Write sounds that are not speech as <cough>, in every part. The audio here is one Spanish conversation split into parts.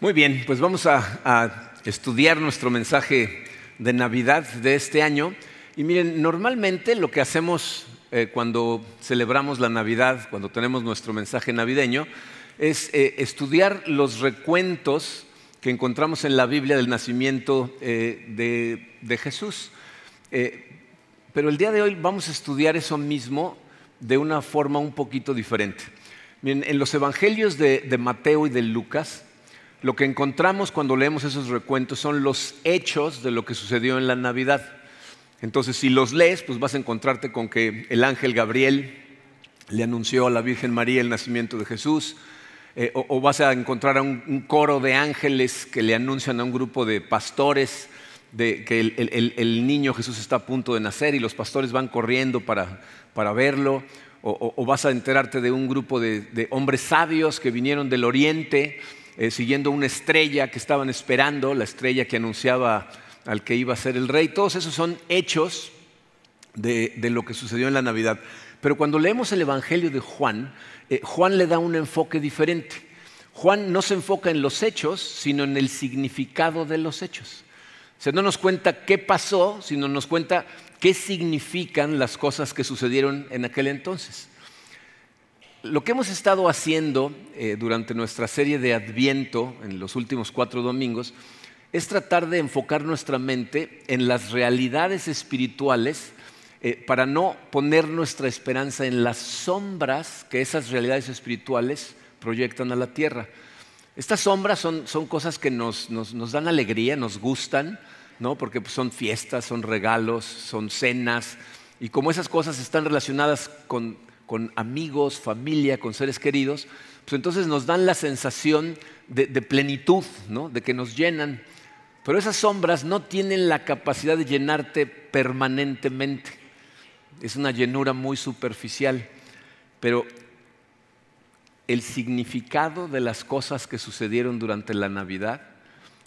Muy bien, pues vamos a, estudiar nuestro mensaje de Navidad de este año. Y miren, normalmente lo que hacemos eh, cuando celebramos la Navidad, cuando tenemos nuestro mensaje navideño, es eh, estudiar los recuentos que encontramos en la Biblia del nacimiento eh, de, Jesús. pero el día de hoy vamos a estudiar eso mismo de una forma un poquito diferente. Miren, en los evangelios de, de Mateo y de Lucas, lo que encontramos cuando leemos esos recuentos son los hechos de lo que sucedió en la Navidad. Entonces, si los lees, pues vas a encontrarte con que el ángel Gabriel le anunció a la Virgen María el nacimiento de Jesús, eh, o, vas a encontrar a un, coro de ángeles que le anuncian a un grupo de pastores que el, niño Jesús está a punto de nacer y los pastores van corriendo para, verlo, o, vas a enterarte de un grupo de hombres sabios que vinieron del oriente eh, siguiendo una estrella que estaban esperando, la estrella que anunciaba al que iba a ser el rey. Todos esos son hechos de, lo que sucedió en la Navidad. Pero cuando leemos el Evangelio de Juan, eh, Juan le da un enfoque diferente. Juan no se enfoca en los hechos, sino en el significado de los hechos. O sea, no nos cuenta qué pasó, sino nos cuenta qué significan las cosas que sucedieron en aquel entonces. Lo que hemos estado haciendo eh, durante nuestra serie de Adviento en los últimos cuatro domingos es tratar de enfocar nuestra mente en las realidades espirituales eh, para no poner nuestra esperanza en las sombras que esas realidades espirituales proyectan a la tierra. Estas sombras son, cosas que nos, dan alegría, nos gustan, ¿no? porque pues, son fiestas, son regalos, son cenas, y como esas cosas están relacionadas con con amigos, familia, con seres queridos, pues entonces nos dan la sensación de, plenitud, de que nos llenan. Pero esas sombras no tienen la capacidad de llenarte permanentemente. Es una llenura muy superficial. Pero el significado de las cosas que sucedieron durante la Navidad,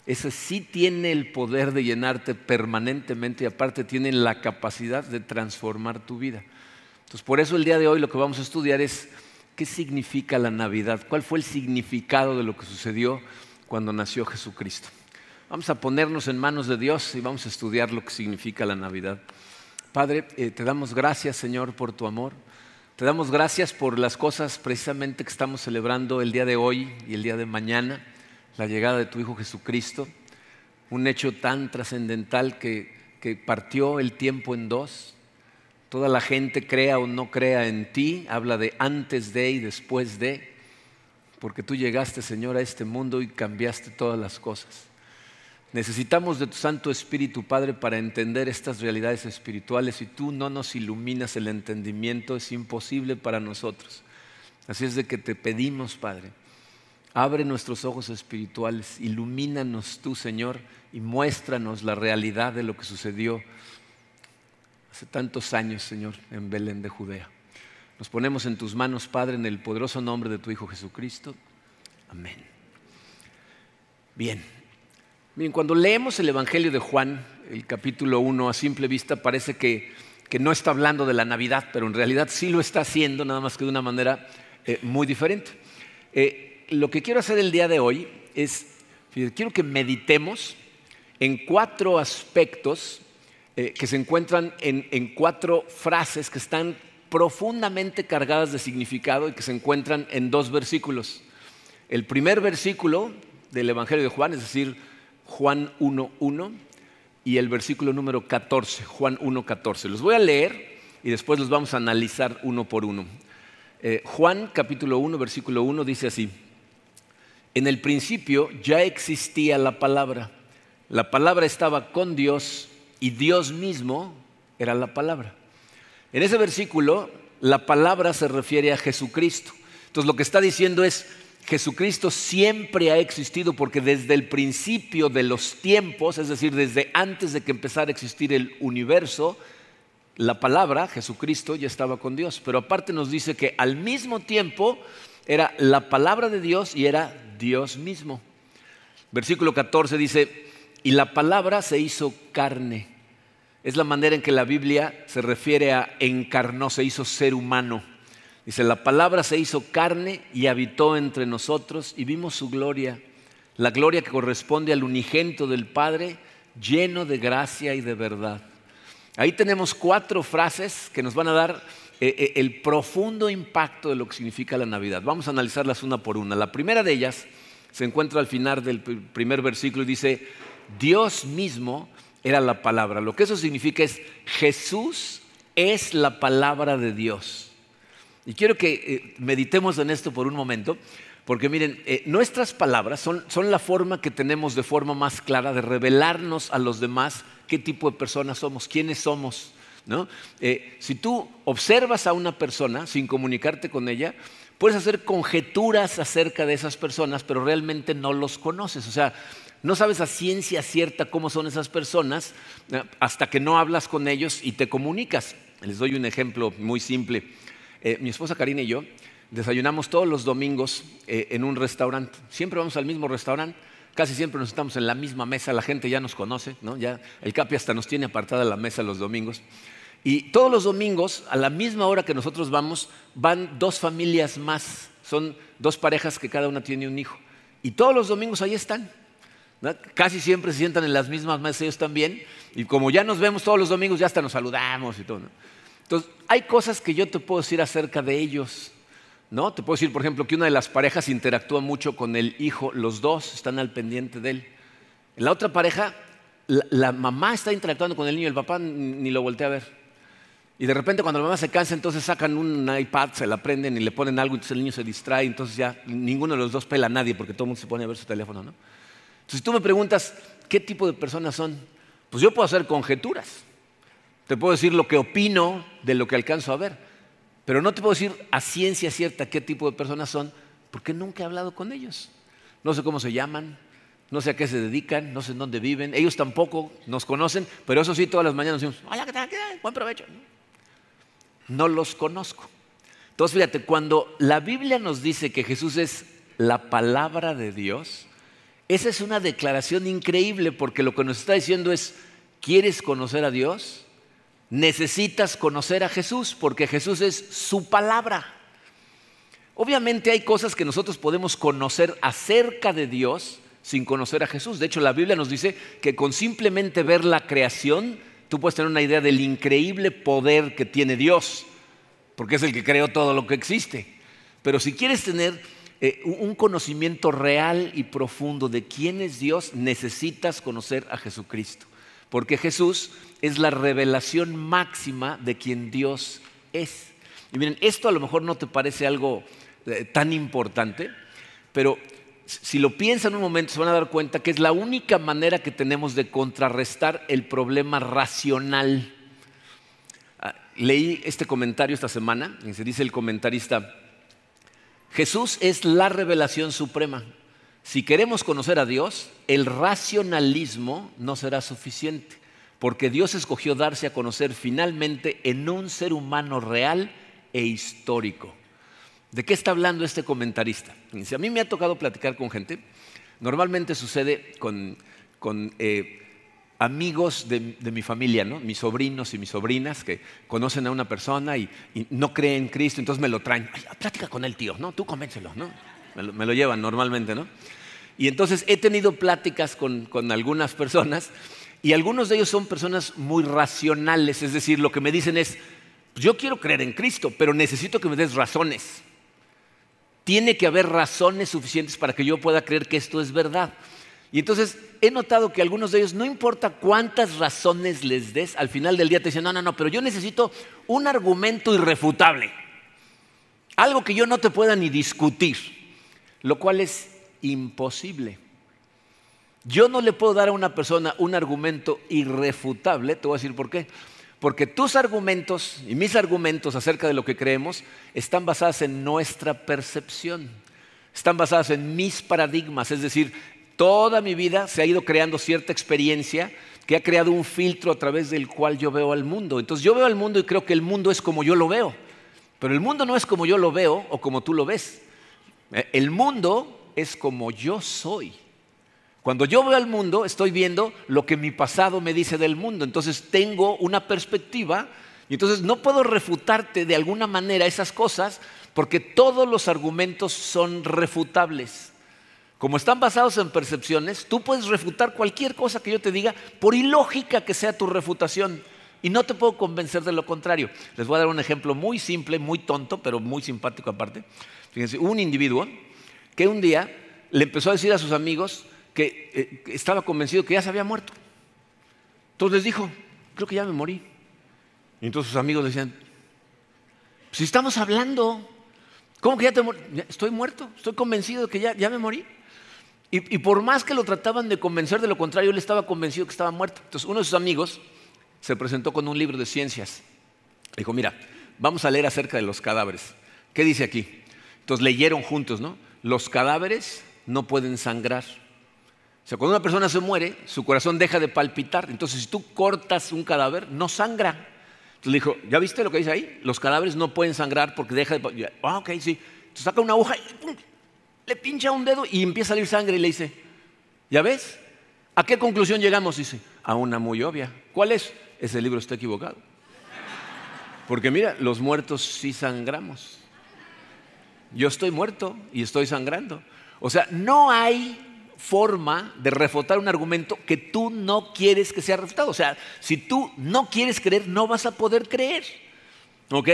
ese sí tiene el poder de llenarte permanentemente y aparte tiene la capacidad de transformar tu vida. Entonces, por eso el día de hoy lo que vamos a estudiar es qué significa la Navidad, cuál fue el significado de lo que sucedió cuando nació Jesucristo. Vamos a ponernos en manos de Dios y vamos a estudiar lo que significa la Navidad. Padre, eh, te damos gracias, Señor, por tu amor. Te damos gracias por las cosas precisamente que estamos celebrando el día de hoy y el día de mañana, la llegada de tu Hijo Jesucristo, un hecho tan trascendental que, que partió el tiempo en dos, Toda la gente crea o no crea en ti, habla de antes de y después de, porque tú llegaste, Señor, a este mundo y cambiaste todas las cosas. Necesitamos de tu Santo Espíritu, Padre, para entender estas realidades espirituales. Si tú no nos iluminas el entendimiento, es imposible para nosotros. Así es de que te pedimos, Padre, abre nuestros ojos espirituales, ilumínanos tú, Señor, y muéstranos la realidad de lo que sucedió hace tantos años, Señor, en Belén de Judea. Nos ponemos en tus manos, Padre, en el poderoso nombre de tu Hijo Jesucristo. Amén. Bien. Bien, cuando leemos el Evangelio de Juan, el capítulo 1, a simple vista parece que, no está hablando de la Navidad, pero en realidad sí lo está haciendo, nada más que de una manera eh, muy diferente. Eh, lo que quiero hacer el día de hoy es, quiero que meditemos en cuatro aspectos eh, que se encuentran en, cuatro frases que están profundamente cargadas de significado y que se encuentran en dos versículos. El primer versículo del Evangelio de Juan, es decir, Juan 1.1, y el versículo número 14, Juan 1.14. Los voy a leer y después los vamos a analizar uno por uno. Eh, Juan capítulo 1, versículo 1 dice así, en el principio ya existía la palabra, la palabra estaba con Dios y Dios mismo era la palabra. En ese versículo, la palabra se refiere a Jesucristo. Entonces lo que está diciendo es, Jesucristo siempre ha existido porque desde el principio de los tiempos, es decir, desde antes de que empezara a existir el universo, la palabra, Jesucristo, ya estaba con Dios. Pero aparte nos dice que al mismo tiempo era la palabra de Dios y era Dios mismo. Versículo 14 dice, y la palabra se hizo carne es la manera en que la Biblia se refiere a encarnó, se hizo ser humano. Dice, la palabra se hizo carne y habitó entre nosotros y vimos su gloria, la gloria que corresponde al unigento del Padre, lleno de gracia y de verdad. Ahí tenemos cuatro frases que nos van a dar eh, eh, el profundo impacto de lo que significa la Navidad. Vamos a analizarlas una por una. La primera de ellas se encuentra al final del primer versículo y dice, Dios mismo era la palabra. Lo que eso significa es, Jesús es la palabra de Dios. Y quiero que eh, meditemos en esto por un momento, porque miren, eh, nuestras palabras son, la forma que tenemos de forma más clara de revelarnos a los demás qué tipo de personas somos, quiénes somos. Eh, si tú observas a una persona sin comunicarte con ella, puedes hacer conjeturas acerca de esas personas, pero realmente no los conoces. O sea, no sabes a ciencia cierta cómo son esas personas hasta que no hablas con ellos y te comunicas. Les doy un ejemplo muy simple. mi esposa Karina y yo desayunamos todos los domingos eh, en un restaurante. Siempre vamos al mismo restaurante, casi siempre nos estamos en la misma mesa, la gente ya nos conoce, ¿no? ya el Capi hasta nos tiene apartada la mesa los domingos. Y todos los domingos, a la misma hora que nosotros vamos, van dos familias más, son dos parejas que cada una tiene un hijo. Y todos los domingos ahí están. Casi siempre se sientan en las mismas mesas ellos también. Y como ya nos vemos todos los domingos, ya hasta nos saludamos y todo. Entonces, hay cosas que yo te puedo decir acerca de ellos ¿No? Te puedo decir, por ejemplo, que una de las parejas interactúa mucho con el hijo, los dos están al pendiente de él. En la otra pareja, la, mamá está interactuando con el niño, el papá ni lo voltea a ver. Y de repente cuando la mamá se cansa, entonces sacan un iPad, se la prenden y le ponen algo, entonces el niño se distrae, entonces ya ninguno de los dos pela a nadie porque todo el mundo se pone a ver su teléfono. ¿no? Entonces tú me preguntas, ¿qué tipo de personas son? Pues yo puedo hacer conjeturas. Te puedo decir lo que opino de lo que alcanzo a ver. Pero no te puedo decir a ciencia cierta qué tipo de personas son, porque nunca he hablado con ellos. No sé cómo se llaman, no sé a qué se dedican, no sé en dónde viven. Ellos tampoco nos conocen, pero eso sí, todas las mañanas decimos, hola, ¿qué tal? Buen provecho. Los conozco. Entonces, fíjate, cuando la Biblia nos dice que Jesús es la palabra de Dios, esa es una declaración increíble porque lo que nos está diciendo es, ¿quieres conocer a Dios? necesitas conocer a Jesús porque Jesús es su palabra. Obviamente hay cosas que nosotros podemos conocer acerca de Dios sin conocer a Jesús. De hecho, la Biblia nos dice que con simplemente ver la creación, tú puedes tener una idea del increíble poder que tiene Dios, porque es el que creó todo lo que existe. Pero si quieres tener eh, un conocimiento real y profundo de quién es Dios, necesitas conocer a Jesucristo porque Jesús es la revelación máxima de quien Dios es. Y miren, esto a lo mejor no te parece algo eh, tan importante, pero si lo piensan un momento se van a dar cuenta que es la única manera que tenemos de contrarrestar el problema racional. Ah, leí este comentario esta semana y se dice el comentarista, Jesús es la revelación suprema. Si queremos conocer a Dios, el racionalismo no será suficiente, porque Dios escogió darse a conocer finalmente en un ser humano real e histórico. ¿De qué está hablando este comentarista? Si a mí me ha tocado platicar con gente, normalmente sucede con, eh, amigos de, mi familia, ¿no? mis sobrinos y mis sobrinas que conocen a una persona y, no creen en Cristo, entonces me lo traen. Plática con el tío, ¿no? Tú convéncelo, ¿no? Me lo, llevan normalmente, ¿no? Y entonces he tenido pláticas con, algunas personas y algunos de ellos son personas muy racionales, es decir, lo que me dicen es, yo quiero creer en Cristo, pero necesito que me des razones. Tiene que haber razones suficientes para que yo pueda creer que esto es verdad. Y entonces he notado que algunos de ellos, no importa cuántas razones les des, al final del día te dicen, no, no, no, pero yo necesito un argumento irrefutable. Algo que yo no te pueda ni discutir lo cual es imposible. Yo no le puedo dar a una persona un argumento irrefutable, te voy a decir por qué. Porque tus argumentos y mis argumentos acerca de lo que creemos están basados en nuestra percepción, están basados en mis paradigmas, es decir, toda mi vida se ha ido creando cierta experiencia que ha creado un filtro a través del cual yo veo al mundo. Entonces yo veo al mundo y creo que el mundo es como yo lo veo, pero el mundo no es como yo lo veo o como tú lo ves. Eh, el mundo es como yo soy. Cuando yo veo al mundo, estoy viendo lo que mi pasado me dice del mundo. Entonces tengo una perspectiva y entonces no puedo refutarte de alguna manera esas cosas porque todos los argumentos son refutables. como están basados en percepciones, tú puedes refutar cualquier cosa que yo te diga, por ilógica que sea tu refutación. Y no te puedo convencer de lo contrario. Les voy a dar un ejemplo muy simple, muy tonto, pero muy simpático aparte. Fíjense, un individuo que un día le empezó a decir a sus amigos que, eh, estaba convencido que ya se había muerto. Entonces les dijo, creo que ya me morí. Y entonces sus amigos decían, si estamos hablando, ¿cómo que ya te morí? Estoy muerto, estoy convencido de que ya, ya me morí. Y, y, por más que lo trataban de convencer de lo contrario, él estaba convencido que estaba muerto. Entonces uno de sus amigos se presentó con un libro de ciencias. Dijo, mira, vamos a leer acerca de los cadáveres. ¿Qué dice aquí? Entonces leyeron juntos, ¿no? Los cadáveres no pueden sangrar. O sea, cuando una persona se muere, su corazón deja de palpitar. Entonces, si tú cortas un cadáver, no sangra. Entonces le dijo, ¿ya viste lo que dice ahí? Los cadáveres no pueden sangrar porque deja de... Ah, ok, sí. Entonces saca una aguja y le pincha un dedo y empieza a salir sangre y le dice, ¿ya ves? ¿A qué conclusión llegamos? Dice, a una muy obvia. ¿Cuál es? ese libro está equivocado. Porque mira, los muertos sí sangramos. Yo estoy muerto y estoy sangrando. O sea, no hay forma de refutar un argumento que tú no quieres que sea refutado. O sea, si tú no quieres creer, no vas a poder creer. ¿Ok?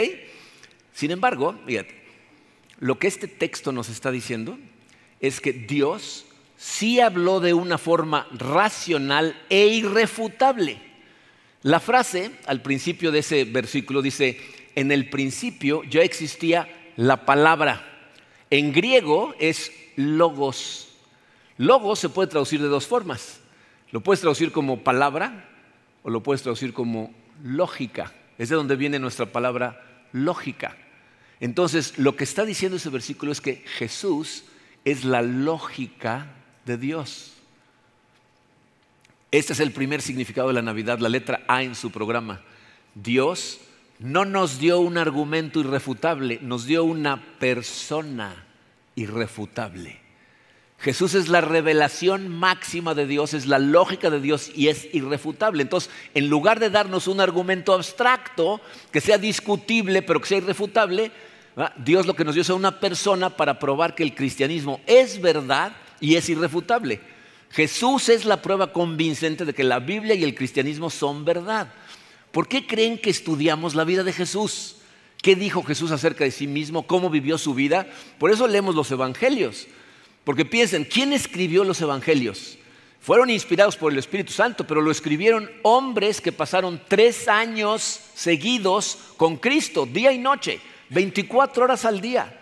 Sin embargo, fíjate, lo que este texto nos está diciendo es que Dios sí habló de una forma racional e irrefutable. La frase al principio de ese versículo dice, en el principio ya existía la palabra. En griego es logos. Logos se puede traducir de dos formas. Lo puedes traducir como palabra o lo puedes traducir como lógica. Es de donde viene nuestra palabra lógica. Entonces, lo que está diciendo ese versículo es que Jesús es la lógica de Dios. Este es el primer significado de la Navidad, la letra A en su programa. Dios no nos dio un argumento irrefutable, nos dio una persona irrefutable. Jesús es la revelación máxima de Dios, es la lógica de Dios y es irrefutable. Entonces, en lugar de darnos un argumento abstracto que sea discutible pero que sea irrefutable, Dios lo que nos dio es una persona para probar que el cristianismo es verdad y es irrefutable. Jesús es la prueba convincente de que la Biblia y el cristianismo son verdad. ¿Por qué creen que estudiamos la vida de Jesús? ¿Qué dijo Jesús acerca de sí mismo? ¿Cómo vivió su vida? Por eso leemos los evangelios. Porque piensen, ¿quién escribió los evangelios? Fueron inspirados por el Espíritu Santo, pero lo escribieron hombres que pasaron tres años seguidos con Cristo, día y noche, 24 horas al día.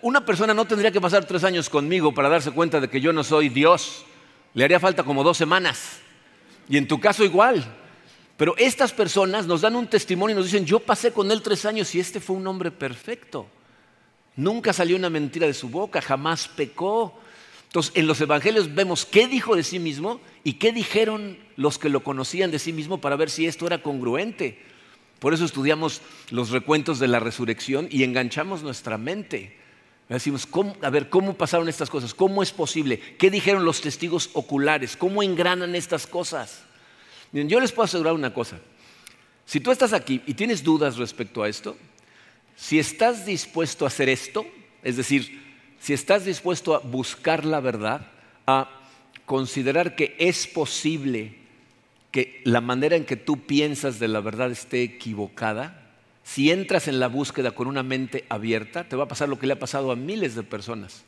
Una persona no tendría que pasar tres años conmigo para darse cuenta de que yo no soy Dios. Le haría falta como dos semanas. Y en tu caso igual. Pero estas personas nos dan un testimonio y nos dicen, yo pasé con él tres años y este fue un hombre perfecto. Nunca salió una mentira de su boca, jamás pecó. Entonces, en los evangelios vemos qué dijo de sí mismo y qué dijeron los que lo conocían de sí mismo para ver si esto era congruente. Por eso estudiamos los recuentos de la resurrección y enganchamos nuestra mente. Decimos, a ver, ¿cómo pasaron estas cosas? ¿Cómo es posible? ¿Qué dijeron los testigos oculares? ¿Cómo engranan estas cosas? Yo les puedo asegurar una cosa. Si tú estás aquí y tienes dudas respecto a esto, si estás dispuesto a hacer esto, es decir, si estás dispuesto a buscar la verdad, a considerar que es posible que la manera en que tú piensas de la verdad esté equivocada, si entras en la búsqueda con una mente abierta, te va a pasar lo que le ha pasado a miles de personas.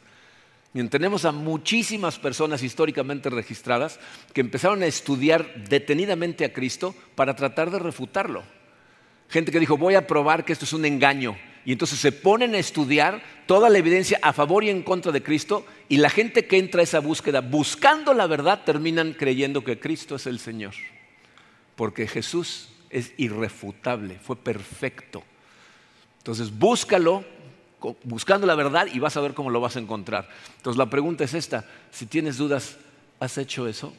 tenemos a muchísimas personas históricamente registradas que empezaron a estudiar detenidamente a Cristo para tratar de refutarlo. Gente que dijo, voy a probar que esto es un engaño. Y entonces se ponen a estudiar toda la evidencia a favor y en contra de Cristo y la gente que entra a esa búsqueda buscando la verdad terminan creyendo que Cristo es el Señor. Porque Jesús es irrefutable, fue perfecto. Entonces búscalo buscando la verdad y vas a ver cómo lo vas a encontrar. Entonces la pregunta es esta, si tienes dudas, ¿has hecho eso?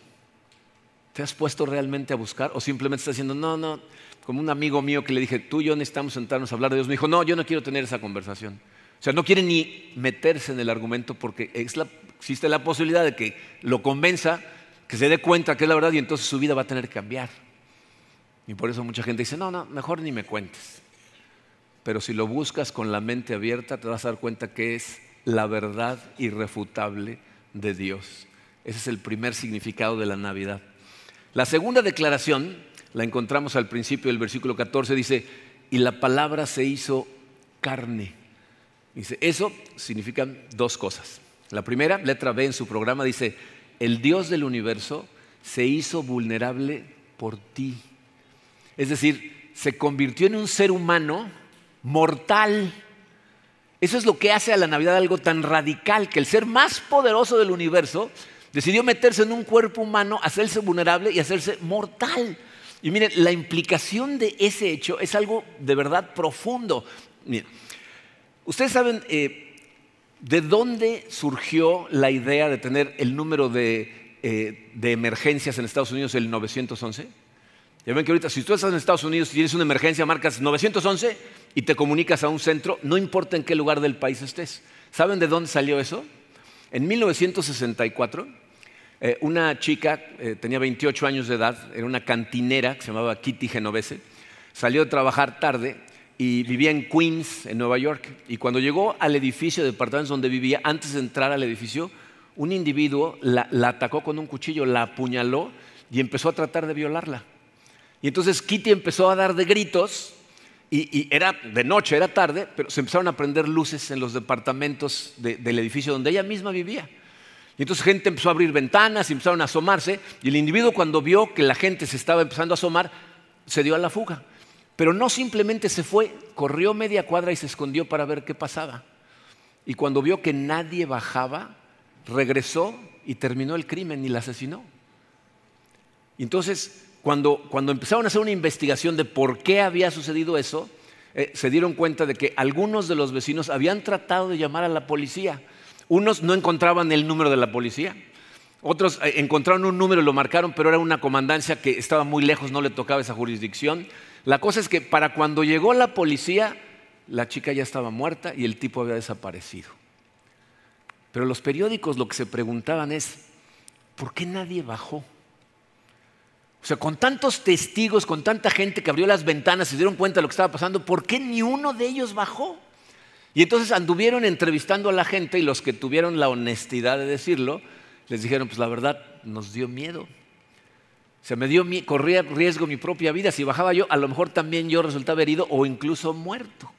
¿Te has puesto realmente a buscar o simplemente estás diciendo, no, no, como un amigo mío que le dije, tú y yo necesitamos sentarnos a hablar de Dios, me dijo, no, yo no quiero tener esa conversación. O sea, no quiere ni meterse en el argumento porque existe la posibilidad de que lo convenza, que se dé cuenta que es la verdad y entonces su vida va a tener que cambiar. Y por eso mucha gente dice, no, no, mejor ni me cuentes. Pero si lo buscas con la mente abierta, te vas a dar cuenta que es la verdad irrefutable de Dios. Ese es el primer significado de la Navidad. La segunda declaración la encontramos al principio del versículo 14, dice, y la palabra se hizo carne. Dice, eso significa dos cosas. La primera, letra B en su programa, dice, el Dios del universo se hizo vulnerable por ti. Es decir, se convirtió en un ser humano mortal. Eso es lo que hace a la Navidad algo tan radical, que el ser más poderoso del universo decidió meterse en un cuerpo humano, hacerse vulnerable y hacerse mortal. Y miren, la implicación de ese hecho es algo de verdad profundo. ustedes saben eh, de dónde surgió la idea de tener el número de, eh, de emergencias en Estados Unidos, el 911. Ya ven que ahorita, si tú estás en Estados Unidos y tienes una emergencia, marcas 911 y te comunicas a un centro, no importa en qué lugar del país estés. ¿Saben de dónde salió eso? En 1964, eh, una chica, eh, tenía 28 años de edad, era una cantinera que se llamaba Kitty Genovese, salió a trabajar tarde y vivía en Queens, en Nueva York. Y cuando llegó al edificio de departamentos donde vivía, antes de entrar al edificio, un individuo la atacó con un cuchillo, la apuñaló y empezó a tratar de violarla. Y entonces Kitty empezó a dar de gritos y, era de noche, era tarde, pero se empezaron a prender luces en los departamentos del edificio donde ella misma vivía. Y entonces gente empezó a abrir ventanas y empezaron a asomarse y el individuo cuando vio que la gente se estaba empezando a asomar, se dio a la fuga. Pero no simplemente se fue, corrió media cuadra y se escondió para ver qué pasaba. Y cuando vio que nadie bajaba, regresó y terminó el crimen y la asesinó. Entonces cuando, empezaron a hacer una investigación de por qué había sucedido eso, eh, se dieron cuenta de que algunos de los vecinos habían tratado de llamar a la policía. Unos no encontraban el número de la policía. Otros eh, encontraron un número y lo marcaron, pero era una comandancia que estaba muy lejos, no le tocaba esa jurisdicción. La cosa es que para cuando llegó la policía, la chica ya estaba muerta y el tipo había desaparecido. Pero los periódicos lo que se preguntaban es, ¿por qué nadie bajó? O sea, con tantos testigos, con tanta gente que abrió las ventanas y se dieron cuenta de lo que estaba pasando, ¿por qué ni uno de ellos bajó? Y entonces anduvieron entrevistando a la gente y los que tuvieron la honestidad de decirlo, les dijeron, pues la verdad nos dio miedo. O sea, me dio corría riesgo mi propia vida. Si bajaba yo, a lo mejor también yo resultaba herido o incluso muerto.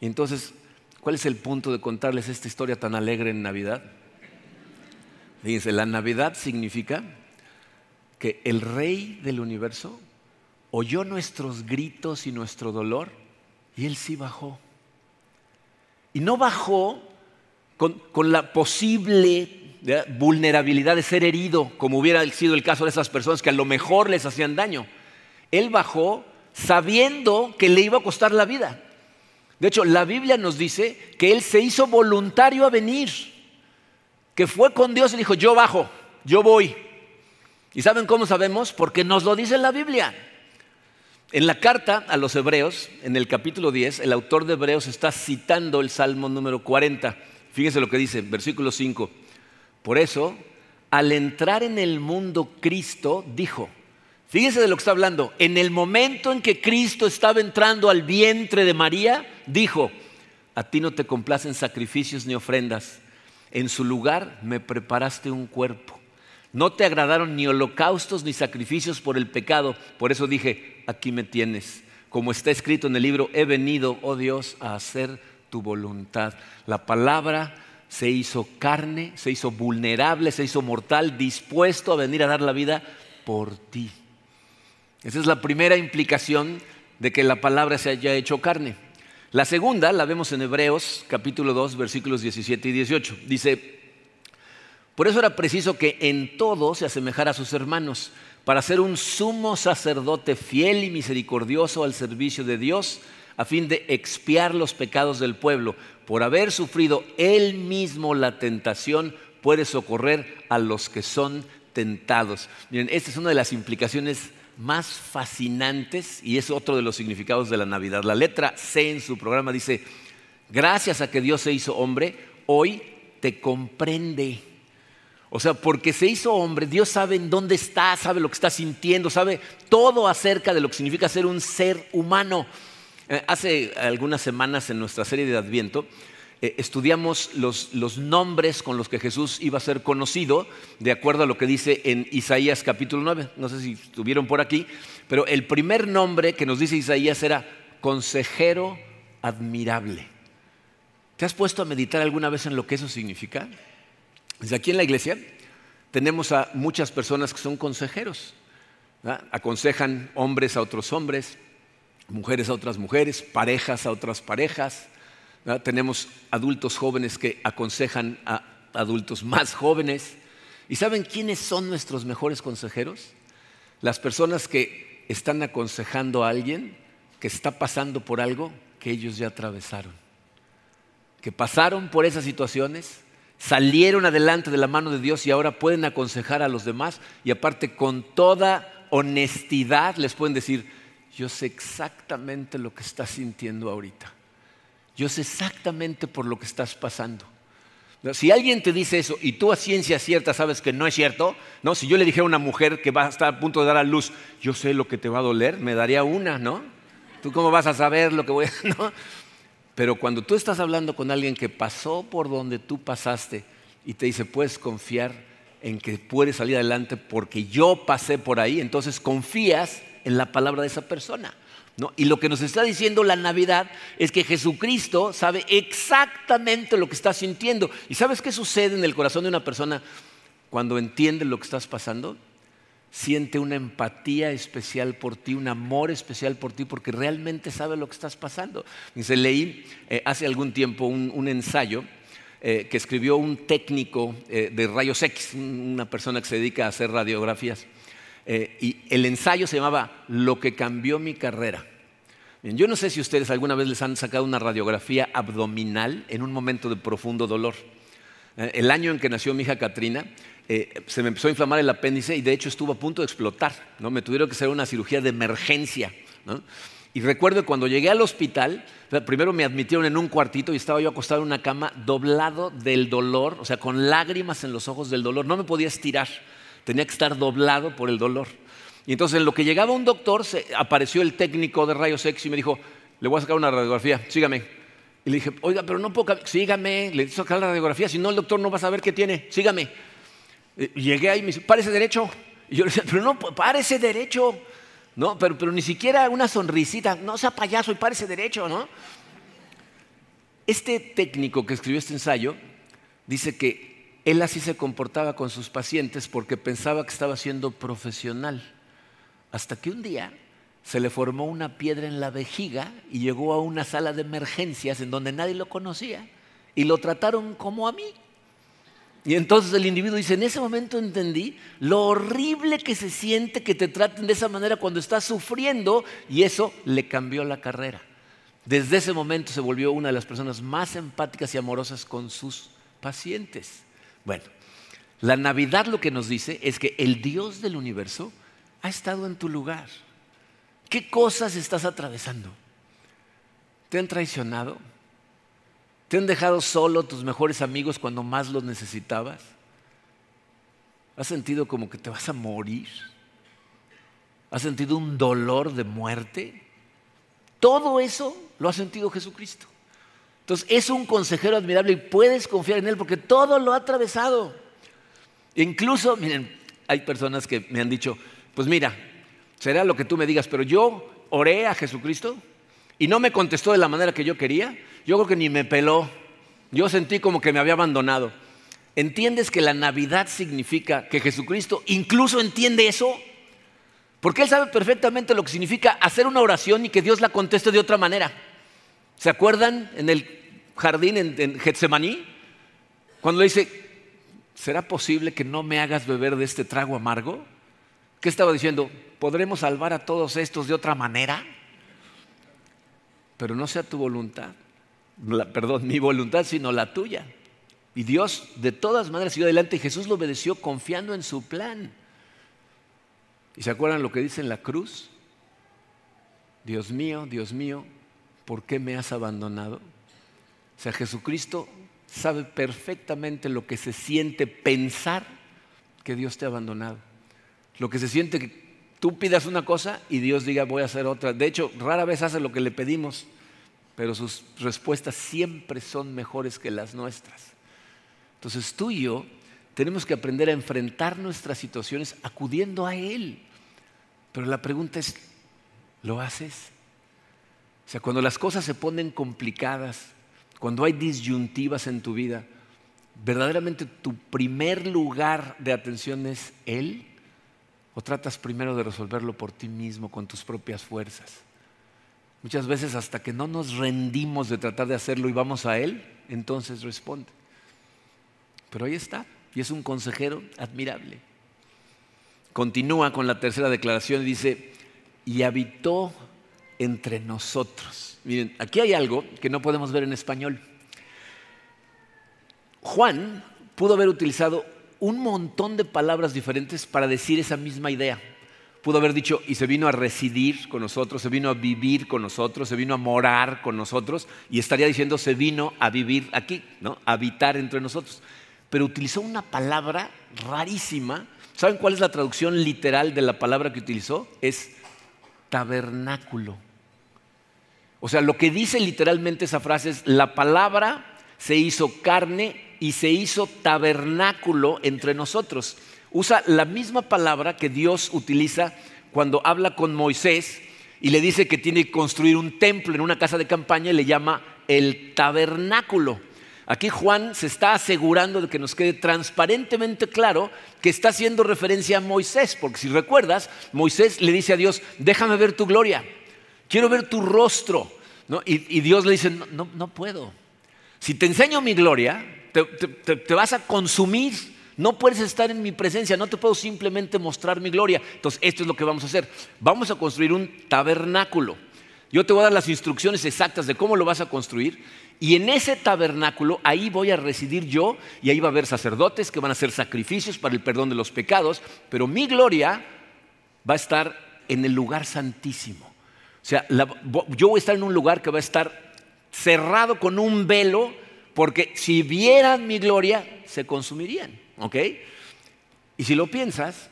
Y entonces, ¿cuál es el punto de contarles esta historia tan alegre en Navidad? Fíjense, la Navidad significa que el rey del universo oyó nuestros gritos y nuestro dolor y él sí bajó. Y no bajó con, la posible vulnerabilidad de ser herido, como hubiera sido el caso de esas personas que a lo mejor les hacían daño. Él bajó sabiendo que le iba a costar la vida. De hecho, la Biblia nos dice que Él se hizo voluntario a venir, que fue con Dios y dijo, yo bajo, yo voy. ¿Y saben cómo sabemos? Porque nos lo dice la Biblia. En la carta a los hebreos, en el capítulo 10, el autor de Hebreos está citando el Salmo número 40. Fíjense lo que dice, versículo 5. Por eso, al entrar en el mundo Cristo, dijo, fíjense de lo que está hablando, en el momento en que Cristo estaba entrando al vientre de María, dijo, a ti no te complacen sacrificios ni ofrendas, en su lugar me preparaste un cuerpo. No te agradaron ni holocaustos ni sacrificios por el pecado. Por eso dije, aquí me tienes. Como está escrito en el libro, he venido, oh Dios, a hacer tu voluntad. La palabra se hizo carne, se hizo vulnerable, se hizo mortal, dispuesto a venir a dar la vida por ti. Esa es la primera implicación de que la palabra se haya hecho carne. La segunda la vemos en Hebreos capítulo 2 versículos 17 y 18. Dice, por eso era preciso que en todo se asemejara a sus hermanos, para ser un sumo sacerdote fiel y misericordioso al servicio de Dios, a fin de expiar los pecados del pueblo. Por haber sufrido él mismo la tentación, puede socorrer a los que son tentados. Miren, esta es una de las implicaciones más fascinantes y es otro de los significados de la Navidad. La letra C en su programa dice, gracias a que Dios se hizo hombre, hoy te comprende o sea, porque se hizo hombre, Dios sabe en dónde está, sabe lo que está sintiendo, sabe todo acerca de lo que significa ser un ser humano. Eh, hace algunas semanas en nuestra serie de Adviento eh, estudiamos los, nombres con los que Jesús iba a ser conocido, de acuerdo a lo que dice en Isaías capítulo 9. No sé si estuvieron por aquí, pero el primer nombre que nos dice Isaías era consejero admirable. ¿Te has puesto a meditar alguna vez en lo que eso significa? Desde aquí en la iglesia tenemos a muchas personas que son consejeros. Aconsejan hombres a otros hombres, mujeres a otras mujeres, parejas a otras parejas. Tenemos adultos jóvenes que aconsejan a adultos más jóvenes. ¿Y saben quiénes son nuestros mejores consejeros? Las personas que están aconsejando a alguien que está pasando por algo que ellos ya atravesaron. Que pasaron por esas situaciones, salieron adelante de la mano de Dios y ahora pueden aconsejar a los demás y aparte con toda honestidad les pueden decir, yo sé exactamente lo que estás sintiendo ahorita. Yo sé exactamente por lo que estás pasando. Si alguien te dice eso y tú a ciencia cierta sabes que no es cierto, no, si yo le dijera a una mujer que va a estar a punto de dar a luz, yo sé lo que te va a doler, me daría una, ¿no? ¿Tú cómo vas a saber lo que voy a? <laughs> Pero cuando tú estás hablando con alguien que pasó por donde tú pasaste y te dice, puedes confiar en que puedes salir adelante porque yo pasé por ahí, entonces confías en la palabra de esa persona. Y lo que nos está diciendo la Navidad es que Jesucristo sabe exactamente lo que está sintiendo. ¿Y sabes qué sucede en el corazón de una persona cuando entiende lo que estás pasando? Siente una empatía especial por ti, un amor especial por ti, porque realmente sabe lo que estás pasando. se leí eh, hace algún tiempo un, ensayo eh, que escribió un técnico eh, de rayos X, una persona que se dedica a hacer radiografías. Eh, y el ensayo se llamaba Lo que cambió mi carrera. yo no sé si ustedes alguna vez les han sacado una radiografía abdominal en un momento de profundo dolor. El año en que nació mi hija Katrina, eh, se me empezó a inflamar el apéndice y de hecho estuvo a punto de explotar. ¿no? Me tuvieron que hacer una cirugía de emergencia. Y recuerdo cuando llegué al hospital, primero me admitieron en un cuartito y estaba yo acostado en una cama doblado del dolor, o sea, con lágrimas en los ojos del dolor. No me podía estirar tenía que estar doblado por el dolor. Y entonces en lo que llegaba un doctor, apareció el técnico de rayos X y me dijo, le voy a sacar una radiografía, sígame. Y le dije, oiga, pero no puedo, sígame, le a sacar la radiografía, si no el doctor no va a saber qué tiene, sígame. Llegué ahí y me dice, párese derecho. Y yo le decía, pero no, párese derecho. No, pero, pero ni siquiera una sonrisita, no sea payaso y párese derecho, ¿no? Este técnico que escribió este ensayo dice que él así se comportaba con sus pacientes porque pensaba que estaba siendo profesional. Hasta que un día se le formó una piedra en la vejiga y llegó a una sala de emergencias en donde nadie lo conocía y lo trataron como a mí. Y entonces el individuo dice, en ese momento entendí lo horrible que se siente que te traten de esa manera cuando estás sufriendo y eso le cambió la carrera. Desde ese momento se volvió una de las personas más empáticas y amorosas con sus pacientes. Bueno, la Navidad lo que nos dice es que el Dios del universo ha estado en tu lugar. ¿Qué cosas estás atravesando? ¿Te han traicionado? ¿Te han dejado solo tus mejores amigos cuando más los necesitabas? ¿Has sentido como que te vas a morir? ¿Has sentido un dolor de muerte? Todo eso lo ha sentido Jesucristo. Entonces es un consejero admirable y puedes confiar en él porque todo lo ha atravesado. Incluso, miren, hay personas que me han dicho, pues mira, será lo que tú me digas, pero yo oré a Jesucristo y no me contestó de la manera que yo quería. Yo creo que ni me peló. Yo sentí como que me había abandonado. ¿Entiendes que la Navidad significa que Jesucristo incluso entiende eso? Porque Él sabe perfectamente lo que significa hacer una oración y que Dios la conteste de otra manera. ¿Se acuerdan en el jardín en, Getsemaní? Cuando le dice, ¿será posible que no me hagas beber de este trago amargo? ¿Qué estaba diciendo? ¿Podremos salvar a todos estos de otra manera? Pero no sea tu voluntad, perdón, mi voluntad, sino la tuya. Y Dios de todas maneras siguió adelante y Jesús lo obedeció confiando en su plan. ¿Y se acuerdan lo que dice en la cruz? Dios mío, Dios mío, ¿por qué me has abandonado? O sea, Jesucristo sabe perfectamente lo que se siente pensar que Dios te ha abandonado. Lo que se siente que tú pidas una cosa y Dios diga voy a hacer otra. De hecho, rara vez hace lo que le pedimos. Pero sus respuestas siempre son mejores que las nuestras. Entonces tú y yo tenemos que aprender a enfrentar nuestras situaciones acudiendo a Él. Pero la pregunta es, ¿lo haces? O sea, cuando las cosas se ponen complicadas, cuando hay disyuntivas en tu vida, ¿verdaderamente tu primer lugar de atención es Él? ¿O tratas primero de resolverlo por ti mismo, con tus propias fuerzas? Muchas veces hasta que no nos rendimos de tratar de hacerlo y vamos a Él, entonces responde. Pero ahí está, y es un consejero admirable. Continúa con la tercera declaración y dice, y habitó entre nosotros. Miren, aquí hay algo que no podemos ver en español. Juan pudo haber utilizado un montón de palabras diferentes para decir esa misma idea pudo haber dicho, y se vino a residir con nosotros, se vino a vivir con nosotros, se vino a morar con nosotros, y estaría diciendo, se vino a vivir aquí, ¿no? A habitar entre nosotros. Pero utilizó una palabra rarísima. ¿Saben cuál es la traducción literal de la palabra que utilizó? Es tabernáculo. O sea, lo que dice literalmente esa frase es, la palabra se hizo carne y se hizo tabernáculo entre nosotros usa la misma palabra que Dios utiliza cuando habla con Moisés y le dice que tiene que construir un templo en una casa de campaña y le llama el tabernáculo. Aquí Juan se está asegurando de que nos quede transparentemente claro que está haciendo referencia a Moisés, porque si recuerdas, Moisés le dice a Dios, déjame ver tu gloria, quiero ver tu rostro. Y, Dios le dice, no, puedo. Si te enseño mi gloria, te vas a consumir no puedes estar en mi presencia, no te puedo simplemente mostrar mi gloria. Entonces, esto es lo que vamos a hacer. Vamos a construir un tabernáculo. Yo te voy a dar las instrucciones exactas de cómo lo vas a construir. Y en ese tabernáculo, ahí voy a residir yo y ahí va a haber sacerdotes que van a hacer sacrificios para el perdón de los pecados. Pero mi gloria va a estar en el lugar santísimo. O sea, yo voy a estar en un lugar que va a estar cerrado con un velo, porque si vieran mi gloria, se consumirían. ¿Ok? Y si lo piensas,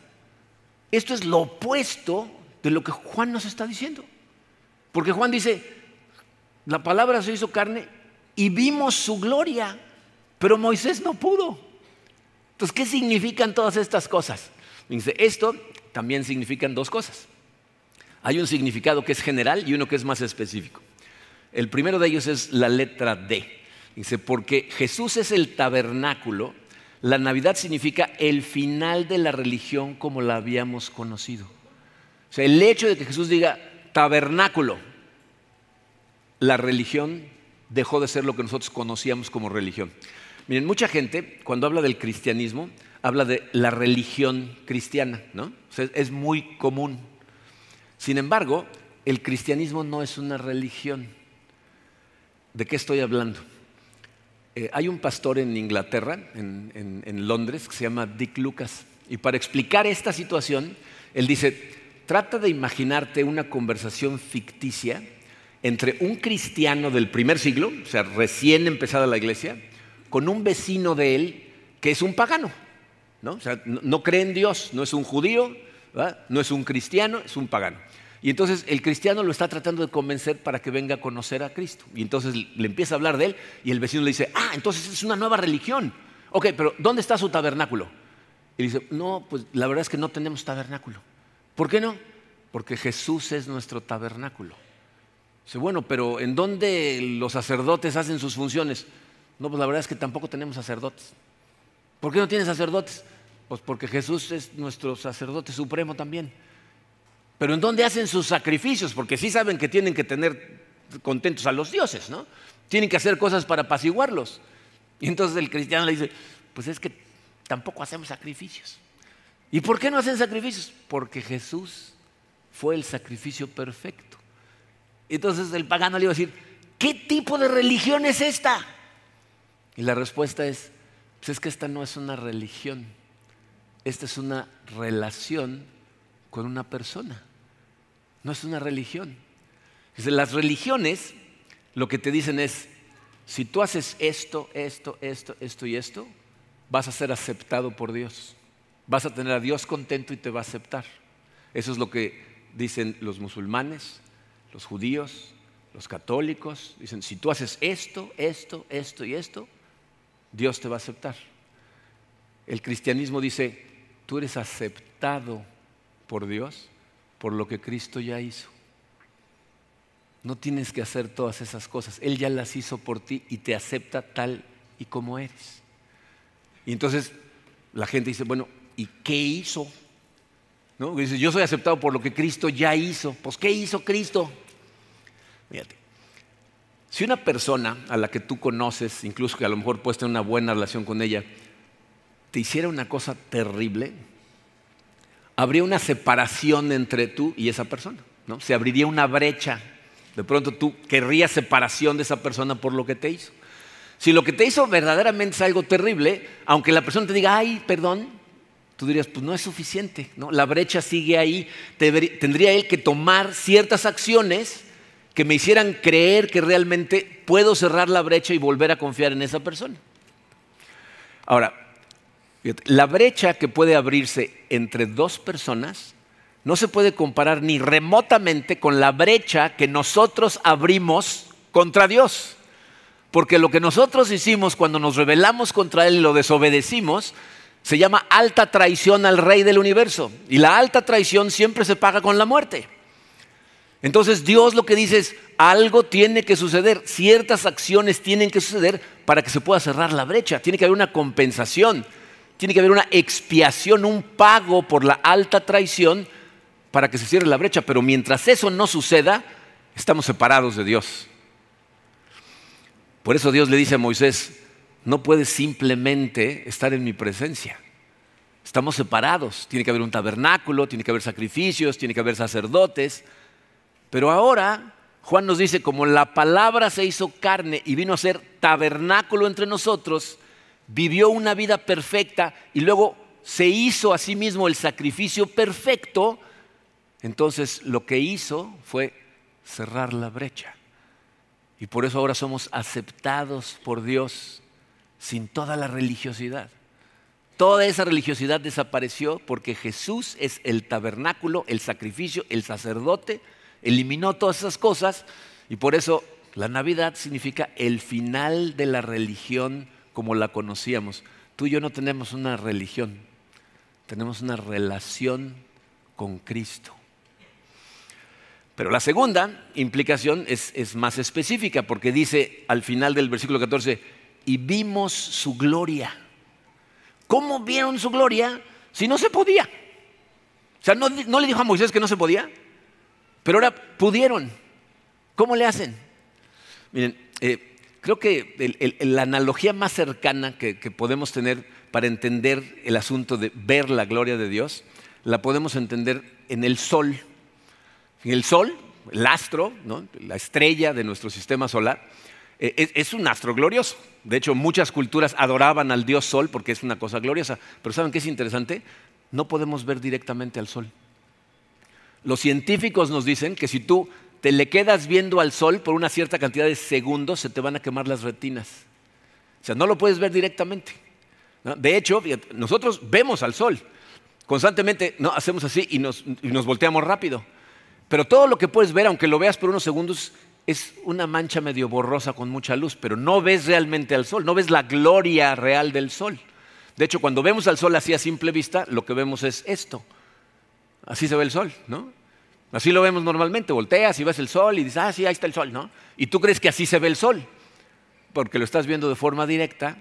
esto es lo opuesto de lo que Juan nos está diciendo. Porque Juan dice, la palabra se hizo carne y vimos su gloria, pero Moisés no pudo. Entonces, ¿qué significan todas estas cosas? Dice, esto también significan dos cosas. Hay un significado que es general y uno que es más específico. El primero de ellos es la letra D. Dice, porque Jesús es el tabernáculo la Navidad significa el final de la religión como la habíamos conocido. O sea, el hecho de que Jesús diga tabernáculo, la religión dejó de ser lo que nosotros conocíamos como religión. Miren, mucha gente cuando habla del cristianismo habla de la religión cristiana, ¿no? O sea, es muy común. Sin embargo, el cristianismo no es una religión. ¿De qué estoy hablando? Eh, hay un pastor en Inglaterra, en, Londres, que se llama Dick Lucas. Y para explicar esta situación, él dice, trata de imaginarte una conversación ficticia entre un cristiano del primer siglo, o sea, recién empezada la iglesia, con un vecino de él que es un pagano. ¿no? O sea, no, cree en Dios, no es un judío, no es un cristiano, es un pagano. Y entonces el cristiano lo está tratando de convencer para que venga a conocer a Cristo. Y entonces le empieza a hablar de él y el vecino le dice, ah, entonces es una nueva religión. Ok, pero ¿dónde está su tabernáculo? Y dice, no, pues la verdad es que no tenemos tabernáculo. ¿Por qué no? Porque Jesús es nuestro tabernáculo. Dice, bueno, pero ¿en dónde los sacerdotes hacen sus funciones? No, pues la verdad es que tampoco tenemos sacerdotes. ¿Por qué no tiene sacerdotes? Pues porque Jesús es nuestro sacerdote supremo también. Pero ¿en dónde hacen sus sacrificios? Porque sí saben que tienen que tener contentos a los dioses, ¿no? Tienen que hacer cosas para apaciguarlos. Y entonces el cristiano le dice, pues es que tampoco hacemos sacrificios. ¿Y por qué no hacen sacrificios? Porque Jesús fue el sacrificio perfecto. Entonces el pagano le iba a decir, ¿qué tipo de religión es esta? Y la respuesta es, pues es que esta no es una religión, esta es una relación con una persona. No es una religión. Las religiones lo que te dicen es, si tú haces esto, esto, esto, esto y esto, vas a ser aceptado por Dios. Vas a tener a Dios contento y te va a aceptar. Eso es lo que dicen los musulmanes, los judíos, los católicos, dicen, si tú haces esto, esto, esto y esto, Dios te va a aceptar. El cristianismo dice, tú eres aceptado por Dios por lo que Cristo ya hizo. No tienes que hacer todas esas cosas. Él ya las hizo por ti y te acepta tal y como eres. Y entonces la gente dice, bueno, ¿y qué hizo? ¿No? Dice, yo soy aceptado por lo que Cristo ya hizo. Pues, ¿qué hizo Cristo? Fíjate. Si una persona a la que tú conoces, incluso que a lo mejor puedes tener una buena relación con ella, te hiciera una cosa terrible, habría una separación entre tú y esa persona. ¿no? Se abriría una brecha de pronto tú querrías separación de esa persona por lo que te hizo. Si lo que te hizo verdaderamente es algo terrible, aunque la persona te diga, ay, perdón, tú dirías, pues no es suficiente, ¿no? La brecha sigue ahí. Tendría él que tomar ciertas acciones que me hicieran creer que realmente puedo cerrar la brecha y volver a confiar en esa persona. Ahora, la brecha que puede abrirse entre dos personas no se puede comparar ni remotamente con la brecha que nosotros abrimos contra Dios. Porque lo que nosotros hicimos cuando nos rebelamos contra Él y lo desobedecimos, se llama alta traición al Rey del universo. Y la alta traición siempre se paga con la muerte. Entonces Dios lo que dice es, algo tiene que suceder, ciertas acciones tienen que suceder para que se pueda cerrar la brecha. Tiene que haber una compensación, tiene que haber una expiación, un pago por la alta traición para que se cierre la brecha, pero mientras eso no suceda, estamos separados de Dios. Por eso Dios le dice a Moisés, no puedes simplemente estar en mi presencia. Estamos separados. Tiene que haber un tabernáculo, tiene que haber sacrificios, tiene que haber sacerdotes. Pero ahora Juan nos dice, como la palabra se hizo carne y vino a ser tabernáculo entre nosotros, vivió una vida perfecta y luego se hizo a sí mismo el sacrificio perfecto, entonces lo que hizo fue cerrar la brecha. Y por eso ahora somos aceptados por Dios sin toda la religiosidad. Toda esa religiosidad desapareció porque Jesús es el tabernáculo, el sacrificio, el sacerdote, eliminó todas esas cosas y por eso la Navidad significa el final de la religión como la conocíamos. Tú y yo no tenemos una religión, tenemos una relación con Cristo. Pero la segunda implicación es, más específica porque dice al final del versículo 14, y vimos su gloria. ¿Cómo vieron su gloria si no se podía? O sea, no, le dijo a Moisés que no se podía, pero ahora pudieron. ¿Cómo le hacen? Miren, eh, creo que la analogía más cercana que podemos tener para entender el asunto de ver la gloria de Dios, la podemos entender en el sol. El Sol, el astro, la estrella de nuestro sistema solar, eh, es, un astro glorioso. De hecho, muchas culturas adoraban al dios Sol porque es una cosa gloriosa. Pero ¿saben qué es interesante? No podemos ver directamente al Sol. Los científicos nos dicen que si tú te le quedas viendo al Sol por una cierta cantidad de segundos, se te van a quemar las retinas. O sea, no lo puedes ver directamente. De hecho, nosotros vemos al Sol. Constantemente no, hacemos así y nos volteamos rápido. Pero todo lo que puedes ver, aunque lo veas por unos segundos, es una mancha medio borrosa con mucha luz, pero no ves realmente al sol, no ves la gloria real del sol. De hecho, cuando vemos al sol así a simple vista, lo que vemos es esto. Así se ve el sol, ¿no? Así lo vemos normalmente. Volteas y ves el sol y dices, ah, sí, ahí está el sol, ¿no? Y tú crees que así se ve el sol, porque lo estás viendo de forma directa,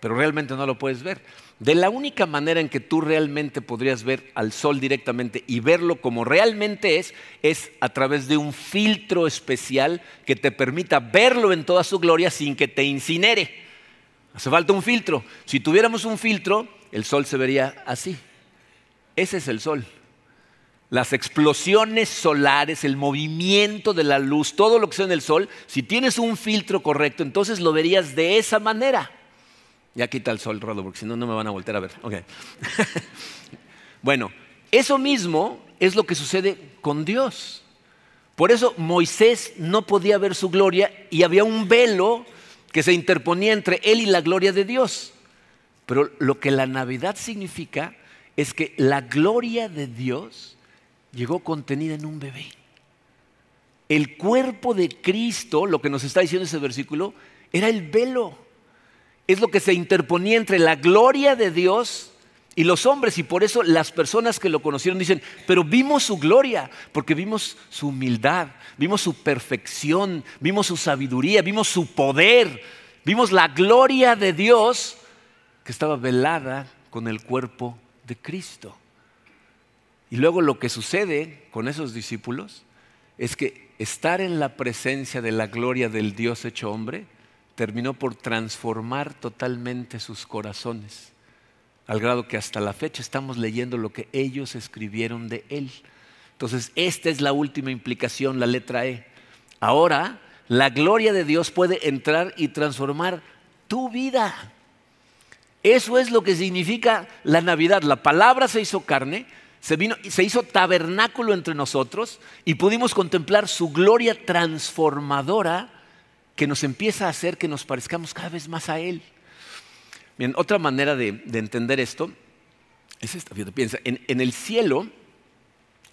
pero realmente no lo puedes ver. De la única manera en que tú realmente podrías ver al sol directamente y verlo como realmente es, es a través de un filtro especial que te permita verlo en toda su gloria sin que te incinere. Hace falta un filtro. Si tuviéramos un filtro, el sol se vería así. Ese es el sol. Las explosiones solares, el movimiento de la luz, todo lo que sea en el sol, si tienes un filtro correcto, entonces lo verías de esa manera. Ya quita el sol, Rodo, porque si no, no me van a volver a ver. <laughs> bueno, eso mismo es lo que sucede con Dios. Por eso Moisés no podía ver su gloria y había un velo que se interponía entre él y la gloria de Dios. Pero lo que la Navidad significa es que la gloria de Dios llegó contenida en un bebé. El cuerpo de Cristo, lo que nos está diciendo ese versículo, era el velo. Es lo que se interponía entre la gloria de Dios y los hombres. Y por eso las personas que lo conocieron dicen, pero vimos su gloria, porque vimos su humildad, vimos su perfección, vimos su sabiduría, vimos su poder, vimos la gloria de Dios que estaba velada con el cuerpo de Cristo. Y luego lo que sucede con esos discípulos es que estar en la presencia de la gloria del Dios hecho hombre terminó por transformar totalmente sus corazones, al grado que hasta la fecha estamos leyendo lo que ellos escribieron de Él. Entonces, esta es la última implicación, la letra E. Ahora, la gloria de Dios puede entrar y transformar tu vida. Eso es lo que significa la Navidad. La palabra se hizo carne, se, vino, se hizo tabernáculo entre nosotros y pudimos contemplar su gloria transformadora que nos empieza a hacer que nos parezcamos cada vez más a Él. Bien, otra manera de, entender esto es esta. Piensa, en, en el cielo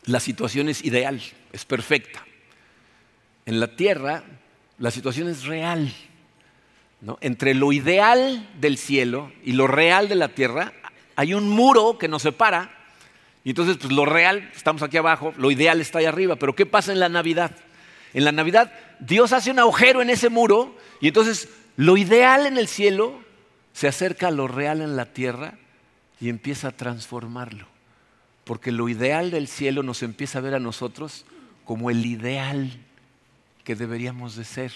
la situación es ideal, es perfecta. En la tierra la situación es real. Entre lo ideal del cielo y lo real de la tierra hay un muro que nos separa. Y entonces, pues lo real, estamos aquí abajo, lo ideal está ahí arriba. Pero ¿qué pasa en la Navidad? En la Navidad Dios hace un agujero en ese muro y entonces lo ideal en el cielo se acerca a lo real en la tierra y empieza a transformarlo. Porque lo ideal del cielo nos empieza a ver a nosotros como el ideal que deberíamos de ser.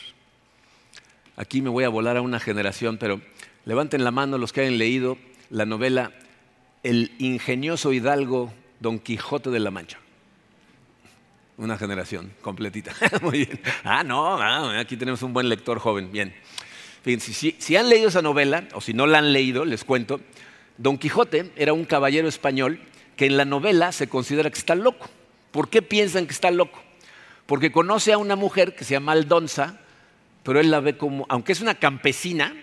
Aquí me voy a volar a una generación, pero levanten la mano los que hayan leído la novela El ingenioso hidalgo Don Quijote de la Mancha. Una generación completita. <laughs> Muy bien. Ah, no, ah, aquí tenemos un buen lector joven. Bien. Si, han leído esa novela, o si no la han leído, les cuento. Don Quijote era un caballero español que en la novela se considera que está loco. ¿Por qué piensan que está loco? Porque conoce a una mujer que se llama Aldonza, pero él la ve como, aunque es una campesina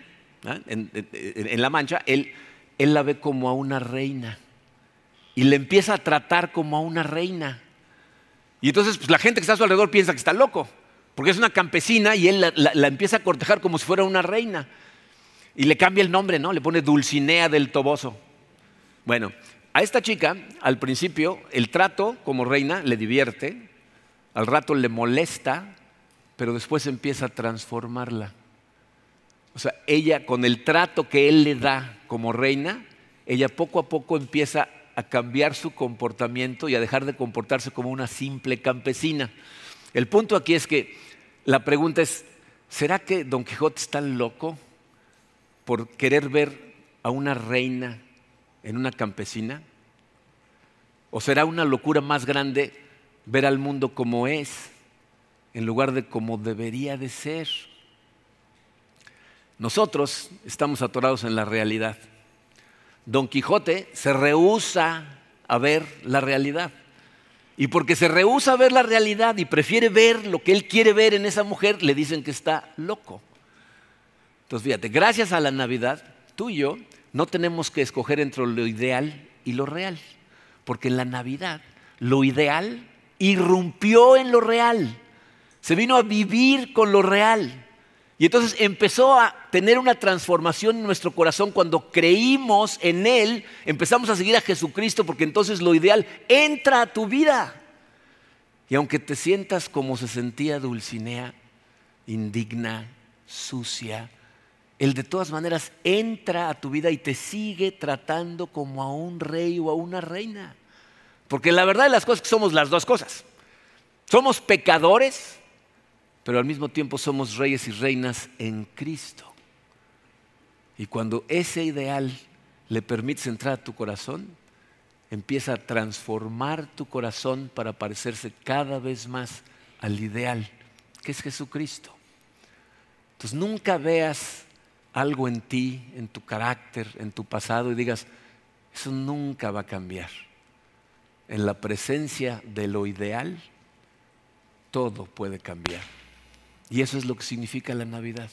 en, La Mancha, él, él la ve como a una reina y le empieza a tratar como a una reina. Y entonces pues, la gente que está a su alrededor piensa que está loco, porque es una campesina y él la, empieza a cortejar como si fuera una reina. Y le cambia el nombre, ¿no? Le pone Dulcinea del Toboso. Bueno, a esta chica, al principio, el trato como reina le divierte, al rato le molesta, pero después empieza a transformarla. O sea, ella con el trato que él le da como reina, ella poco a poco empieza a cambiar su comportamiento y a dejar de comportarse como una simple campesina. El punto aquí es que la pregunta es, ¿será que Don Quijote está loco por querer ver a una reina en una campesina? ¿O será una locura más grande ver al mundo como es? en lugar de como debería de ser. Nosotros estamos atorados en la realidad. Don Quijote se rehúsa a ver la realidad. Y porque se rehúsa a ver la realidad y prefiere ver lo que él quiere ver en esa mujer, le dicen que está loco. Entonces, fíjate, gracias a la Navidad, tú y yo no tenemos que escoger entre lo ideal y lo real. Porque en la Navidad lo ideal irrumpió en lo real se vino a vivir con lo real. Y entonces empezó a tener una transformación en nuestro corazón cuando creímos en Él, empezamos a seguir a Jesucristo porque entonces lo ideal entra a tu vida. Y aunque te sientas como se sentía Dulcinea, indigna, sucia, Él de todas maneras entra a tu vida y te sigue tratando como a un rey o a una reina. Porque la verdad de las cosas es que somos las dos cosas. Somos pecadores pero al mismo tiempo somos reyes y reinas en Cristo. Y cuando ese ideal le permites entrar a tu corazón, empieza a transformar tu corazón para parecerse cada vez más al ideal, que es Jesucristo. Entonces nunca veas algo en ti, en tu carácter, en tu pasado y digas, eso nunca va a cambiar. En la presencia de lo ideal, todo puede cambiar. Y eso es lo que significa la Navidad.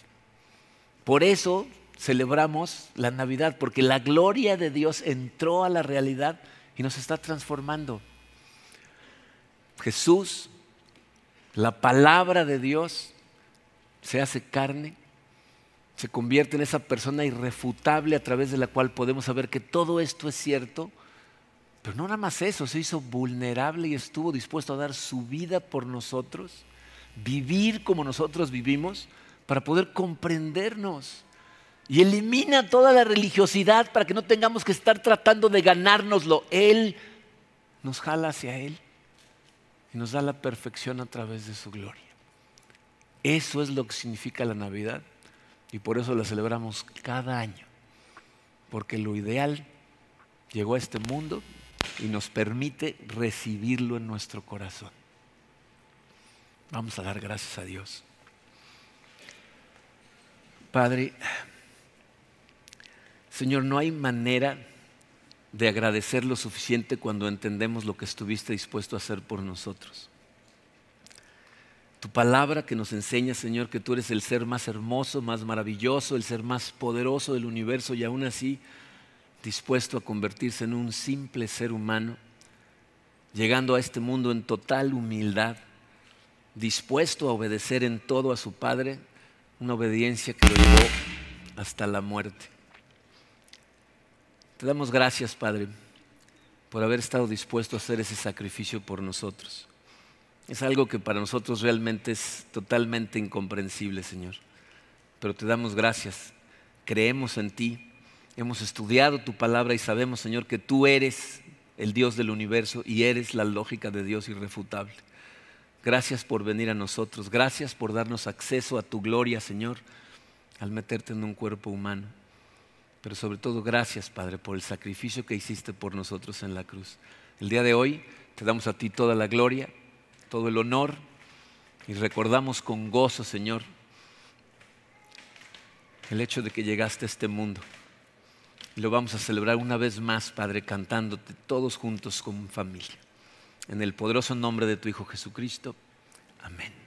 Por eso celebramos la Navidad, porque la gloria de Dios entró a la realidad y nos está transformando. Jesús La palabra de Dios se hace carne, se convierte en esa persona irrefutable a través de la cual podemos saber que todo esto es cierto. Pero no nada más eso, se hizo vulnerable y estuvo dispuesto a dar su vida por nosotros, vivir como nosotros vivimos, para poder comprendernos. Y elimina toda la religiosidad para que no tengamos que estar tratando de ganárnoslo. Él nos jala hacia Él y nos da la perfección a través de su gloria. Eso es lo que significa la Navidad y por eso la celebramos cada año. Porque lo ideal llegó a este mundo y nos permite recibirlo en nuestro corazón. Vamos a dar gracias a Dios. Padre, Señor, no hay manera de agradecer lo suficiente cuando entendemos lo que estuviste dispuesto a hacer por nosotros. Tu palabra que nos enseña, Señor, que tú eres el ser más hermoso, más maravilloso, el ser más poderoso del universo y aún así dispuesto a convertirse en un simple ser humano, llegando a este mundo en total humildad, dispuesto a obedecer en todo a su Padre, una obediencia que lo llevó hasta la muerte. Te damos gracias, Padre, por haber estado dispuesto a hacer ese sacrificio por nosotros. Es algo que para nosotros realmente es totalmente incomprensible, Señor. Pero te damos gracias. Creemos en ti. Hemos estudiado tu palabra y sabemos, Señor, que tú eres el Dios del universo y eres la lógica de Dios irrefutable. Gracias por venir a nosotros. Gracias por darnos acceso a tu gloria, Señor, al meterte en un cuerpo humano. Pero sobre todo gracias, Padre, por el sacrificio que hiciste por nosotros en la cruz. El día de hoy te damos a ti toda la gloria, todo el honor y recordamos con gozo, Señor, el hecho de que llegaste a este mundo. Y lo vamos a celebrar una vez más, Padre, cantándote todos juntos como familia. En el poderoso nombre de tu Hijo Jesucristo. Amén.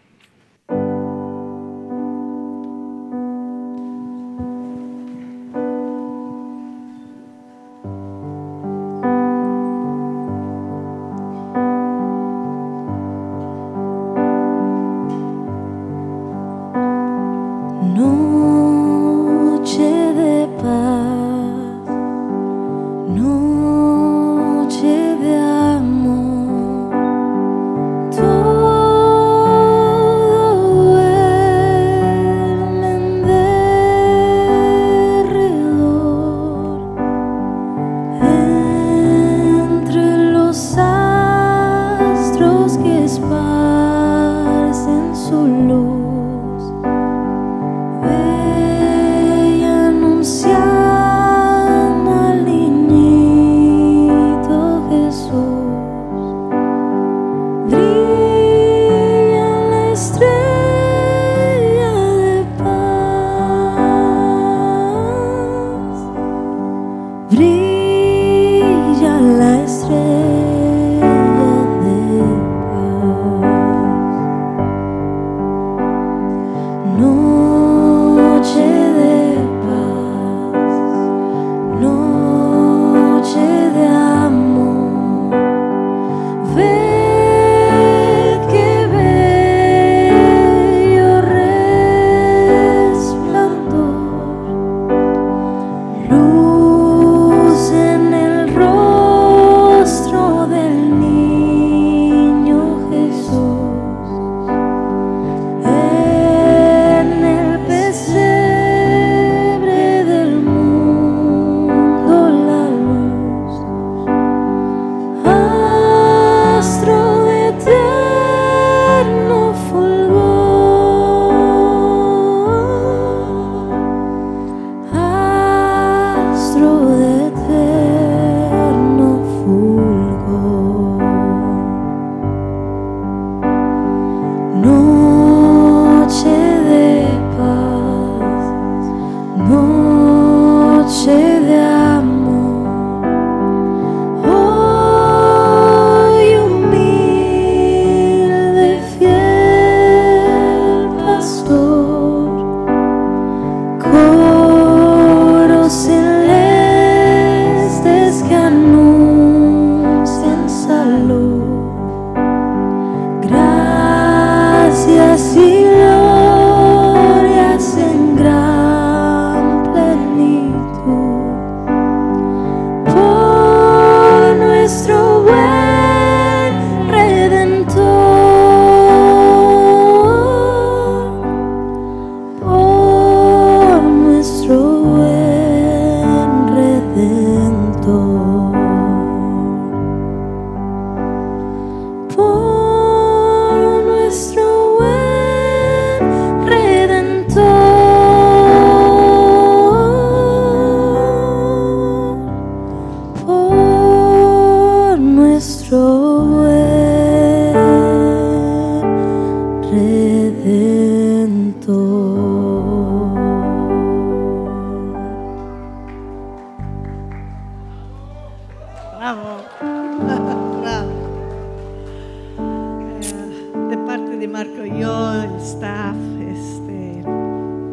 El staff, este,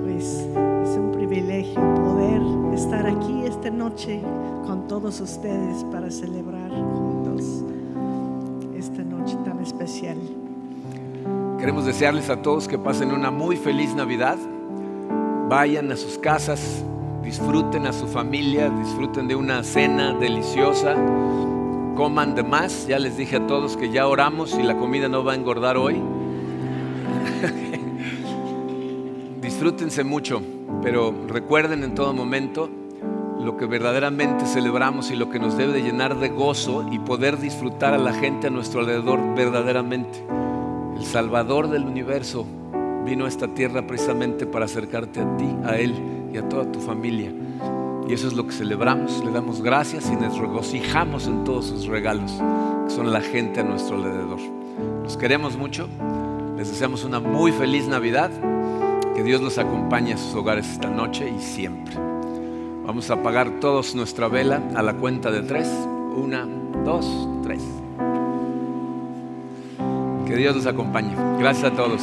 pues es un privilegio poder estar aquí esta noche con todos ustedes para celebrar juntos esta noche tan especial. Queremos desearles a todos que pasen una muy feliz Navidad. Vayan a sus casas, disfruten a su familia, disfruten de una cena deliciosa, coman de más. Ya les dije a todos que ya oramos y la comida no va a engordar hoy. Disfrútense mucho, pero recuerden en todo momento lo que verdaderamente celebramos y lo que nos debe de llenar de gozo y poder disfrutar a la gente a nuestro alrededor verdaderamente. El Salvador del universo vino a esta tierra precisamente para acercarte a ti, a Él y a toda tu familia. Y eso es lo que celebramos, le damos gracias y nos regocijamos en todos sus regalos, que son la gente a nuestro alrededor. Los queremos mucho, les deseamos una muy feliz Navidad, que Dios los acompañe a sus hogares esta noche y siempre. Vamos a apagar todos nuestra vela a la cuenta de tres. Una, dos, tres. Que Dios los acompañe. Gracias a todos.